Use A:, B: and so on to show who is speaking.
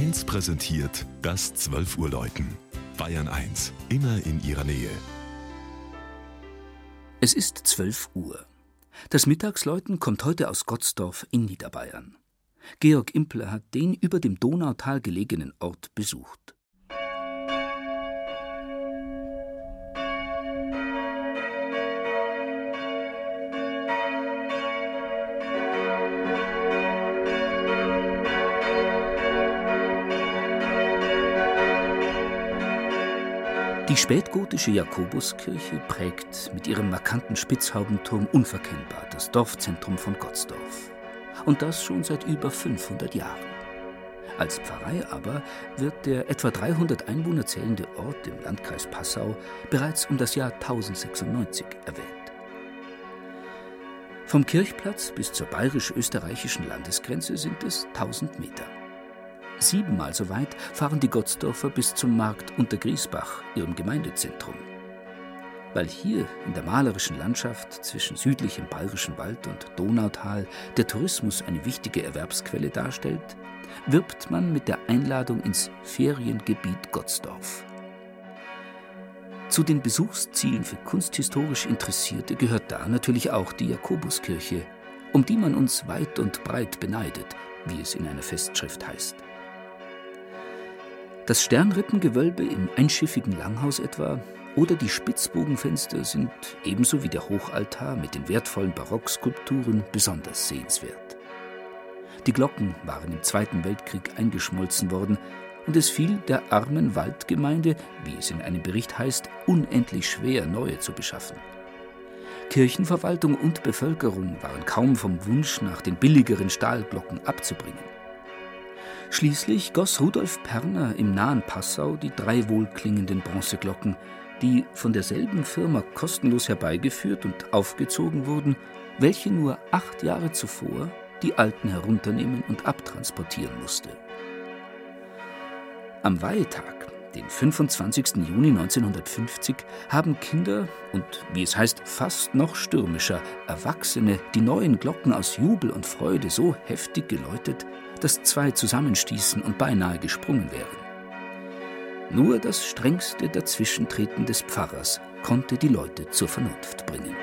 A: 1 präsentiert das 12 Uhr Läuten. Bayern 1, immer in ihrer Nähe.
B: Es ist 12 Uhr. Das Mittagsläuten kommt heute aus Gottsdorf in Niederbayern. Georg Impler hat den über dem Donautal gelegenen Ort besucht. Die spätgotische Jakobuskirche prägt mit ihrem markanten Spitzhaubenturm unverkennbar das Dorfzentrum von Gottsdorf. Und das schon seit über 500 Jahren. Als Pfarrei aber wird der etwa 300 Einwohner zählende Ort im Landkreis Passau bereits um das Jahr 1096 erwähnt. Vom Kirchplatz bis zur bayerisch-österreichischen Landesgrenze sind es 1000 Meter. Siebenmal so weit fahren die Gottsdorfer bis zum Markt unter Griesbach, ihrem Gemeindezentrum. Weil hier in der malerischen Landschaft zwischen südlichem Bayerischen Wald und Donautal der Tourismus eine wichtige Erwerbsquelle darstellt, wirbt man mit der Einladung ins Feriengebiet Gottsdorf. Zu den Besuchszielen für kunsthistorisch Interessierte gehört da natürlich auch die Jakobuskirche, um die man uns weit und breit beneidet, wie es in einer Festschrift heißt. Das Sternrippengewölbe im einschiffigen Langhaus etwa oder die Spitzbogenfenster sind ebenso wie der Hochaltar mit den wertvollen Barockskulpturen besonders sehenswert. Die Glocken waren im Zweiten Weltkrieg eingeschmolzen worden und es fiel der armen Waldgemeinde, wie es in einem Bericht heißt, unendlich schwer, neue zu beschaffen. Kirchenverwaltung und Bevölkerung waren kaum vom Wunsch nach den billigeren Stahlglocken abzubringen. Schließlich goss Rudolf Perner im nahen Passau die drei wohlklingenden Bronzeglocken, die von derselben Firma kostenlos herbeigeführt und aufgezogen wurden, welche nur acht Jahre zuvor die alten herunternehmen und abtransportieren musste. Am Weihetag, den 25. Juni 1950, haben Kinder und, wie es heißt, fast noch stürmischer Erwachsene die neuen Glocken aus Jubel und Freude so heftig geläutet, dass zwei zusammenstießen und beinahe gesprungen wären. Nur das strengste Dazwischentreten des Pfarrers konnte die Leute zur Vernunft bringen.